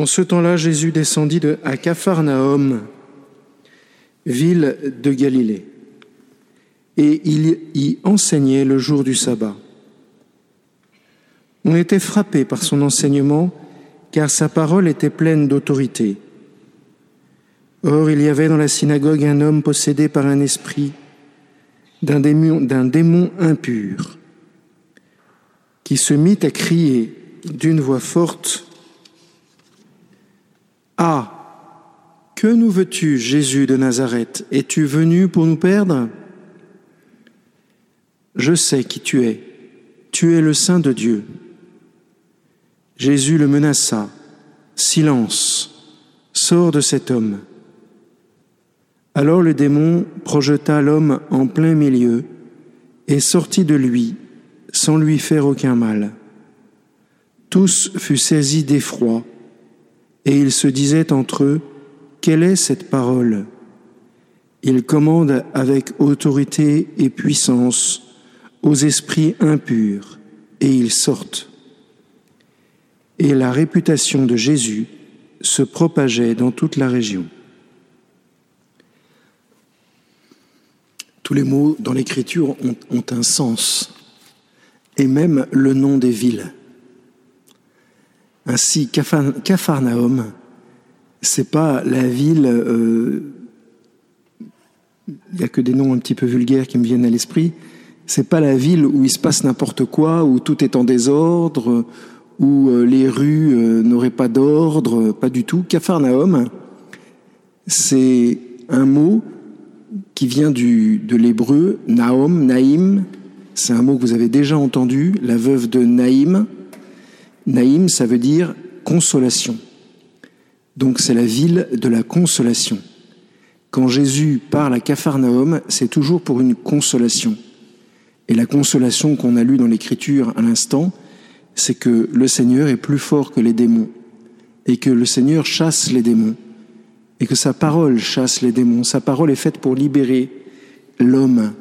En ce temps-là, Jésus descendit de, à Capharnaüm, ville de Galilée, et il y enseignait le jour du sabbat. On était frappé par son enseignement, car sa parole était pleine d'autorité. Or, il y avait dans la synagogue un homme possédé par un esprit d'un démon, d'un démon impur, qui se mit à crier d'une voix forte, Ah, que nous veux-tu, Jésus de Nazareth? Es-tu venu pour nous perdre? Je sais qui tu es, tu es le Saint de Dieu. Jésus le menaça, Silence, sors de cet homme. Alors le démon projeta l'homme en plein milieu et sortit de lui sans lui faire aucun mal. Tous furent saisis d'effroi et ils se disaient entre eux, Quelle est cette parole? Il commande avec autorité et puissance aux esprits impurs et ils sortent et la réputation de Jésus se propageait dans toute la région. Tous les mots dans l'Écriture ont, un sens, et même le nom des villes. Ainsi, Capharnaüm, c'est pas la ville. Euh, il n'y a que des noms un petit peu vulgaires qui me viennent à l'esprit. C'est pas la ville où il se passe n'importe quoi, où tout est en désordre, où euh, les rues euh, n'auraient pas d'ordre, pas du tout. Capharnaüm, c'est un mot qui vient de l'hébreu Naom, Naïm. C'est un mot que vous avez déjà entendu, la veuve de Naïm. Naïm, ça veut dire consolation. Donc c'est la ville de la consolation. Quand Jésus parle à Capharnaüm, c'est toujours pour une consolation. Et la consolation qu'on a lue dans l'Écriture à l'instant, c'est que le Seigneur est plus fort que les démons et que le Seigneur chasse les démons et que sa parole chasse les démons. Sa parole est faite pour libérer l'homme.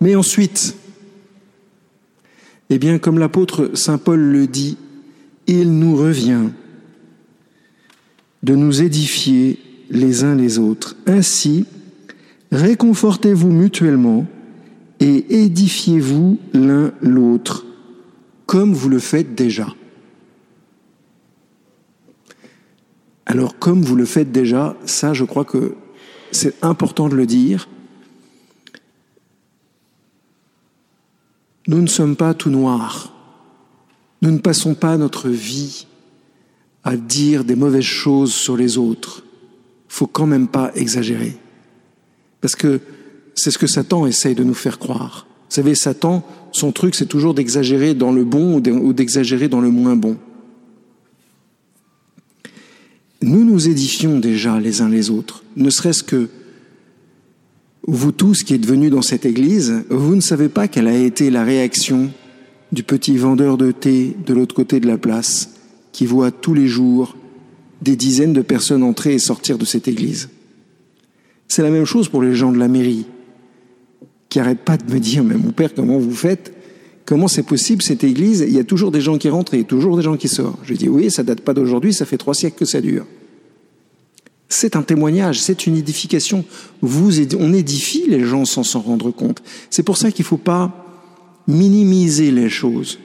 Mais ensuite, eh bien, comme l'apôtre Saint Paul le dit, il nous revient de nous édifier les uns les autres. Ainsi, réconfortez-vous mutuellement et édifiez-vous l'un l'autre comme vous le faites déjà. Alors comme vous le faites déjà, ça je crois que c'est important de le dire. Nous ne sommes pas tout noirs. Nous ne passons pas notre vie à dire des mauvaises choses sur les autres. Faut quand même pas exagérer. Parce que c'est ce que Satan essaye de nous faire croire. Vous savez, Satan, son truc, c'est toujours d'exagérer dans le bon ou d'exagérer dans le moins bon. Nous nous édifions déjà les uns les autres, ne serait-ce que vous tous qui êtes venus dans cette église, vous ne savez pas quelle a été la réaction du petit vendeur de thé de l'autre côté de la place, qui voit tous les jours des dizaines de personnes entrer et sortir de cette église. C'est la même chose pour les gens de la mairie qui n'arrête pas de me dire, mais mon père, comment vous faites? Comment c'est possible cette église? Il y a toujours des gens qui rentrent et toujours des gens qui sortent. Je dis, oui, ça date pas d'aujourd'hui, ça fait trois siècles que ça dure. C'est un témoignage, c'est une édification. Vous, on édifie les gens sans s'en rendre compte. C'est pour ça qu'il ne faut pas minimiser les choses.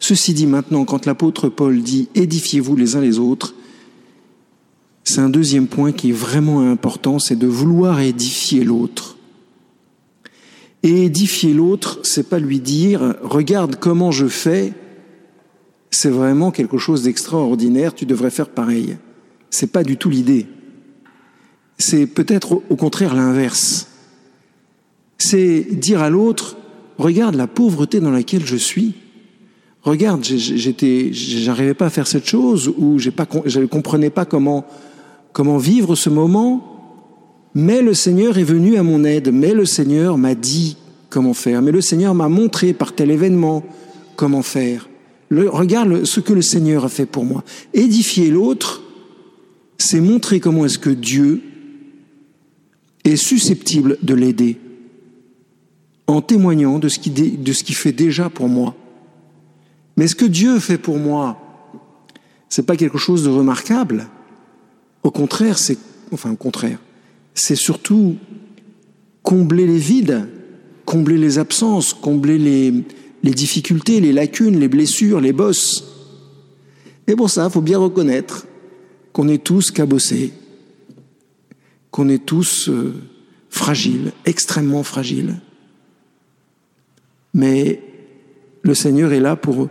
Ceci dit maintenant, quand l'apôtre Paul dit édifiez-vous les uns les autres, c'est un deuxième point qui est vraiment important, c'est de vouloir édifier l'autre. Et édifier l'autre, c'est pas lui dire regarde comment je fais, c'est vraiment quelque chose d'extraordinaire, tu devrais faire pareil. C'est pas du tout l'idée. C'est peut-être au contraire l'inverse. C'est dire à l'autre regarde la pauvreté dans laquelle je suis. Regarde, j'étais, j'arrivais pas à faire cette chose ou j'ai pas, je ne comprenais pas comment, comment vivre ce moment mais le Seigneur est venu à mon aide, mais le Seigneur m'a dit comment faire, mais le Seigneur m'a montré par tel événement comment faire. regarde ce que le Seigneur a fait pour moi. Édifier l'autre, c'est montrer comment est-ce que Dieu est susceptible de l'aider en témoignant de ce qu'il fait déjà pour moi. Mais ce que Dieu fait pour moi, C'est pas quelque chose de remarquable. Au contraire, c'est, enfin, au contraire, c'est surtout combler les vides, combler les absences, combler les, les difficultés, les lacunes, les blessures, les bosses. Et pour ça, il faut bien reconnaître qu'on est tous cabossés, qu'on est tous euh, fragiles, extrêmement fragiles. Mais le Seigneur est là pour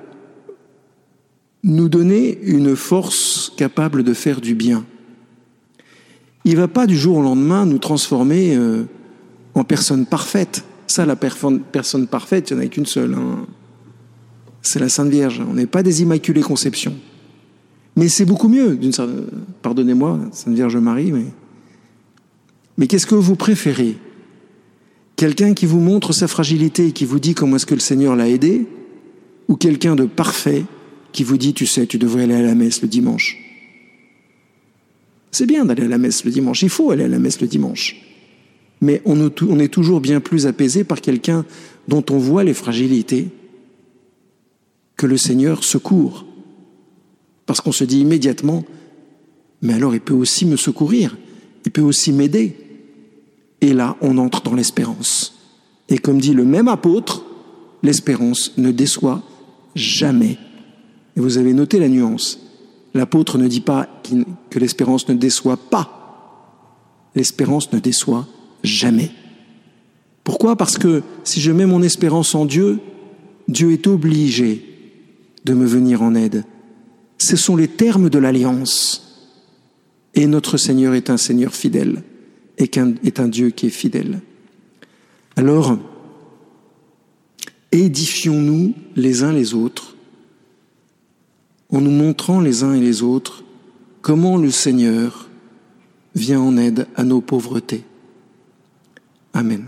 nous donner une force capable de faire du bien. Il ne va pas du jour au lendemain nous transformer euh, en personne parfaite. Ça, la personne parfaite, il n'y en a qu'une seule. Hein. C'est la Sainte Vierge. On n'est pas des Immaculées Conceptions. Mais c'est beaucoup mieux, Pardonnez-moi, Sainte Vierge Marie, mais. Mais qu'est-ce que vous préférez? Quelqu'un qui vous montre sa fragilité et qui vous dit comment est-ce que le Seigneur l'a aidé Ou quelqu'un de parfait qui vous dit, tu sais, tu devrais aller à la messe le dimanche? C'est bien d'aller à la messe le dimanche, il faut aller à la messe le dimanche. Mais on est toujours bien plus apaisé par quelqu'un dont on voit les fragilités que le Seigneur secourt. Parce qu'on se dit immédiatement, mais alors il peut aussi me secourir, il peut aussi m'aider. Et là, on entre dans l'espérance. Et comme dit le même apôtre, l'espérance ne déçoit jamais. Et vous avez noté la nuance. L'apôtre ne dit pas que l'espérance ne déçoit pas. L'espérance ne déçoit jamais. Pourquoi? Parce que si je mets mon espérance en Dieu, Dieu est obligé de me venir en aide. Ce sont les termes de l'alliance. Et notre Seigneur est un Seigneur fidèle et est un Dieu qui est fidèle. Alors, édifions-nous les uns les autres en nous montrant les uns et les autres comment le Seigneur vient en aide à nos pauvretés. Amen.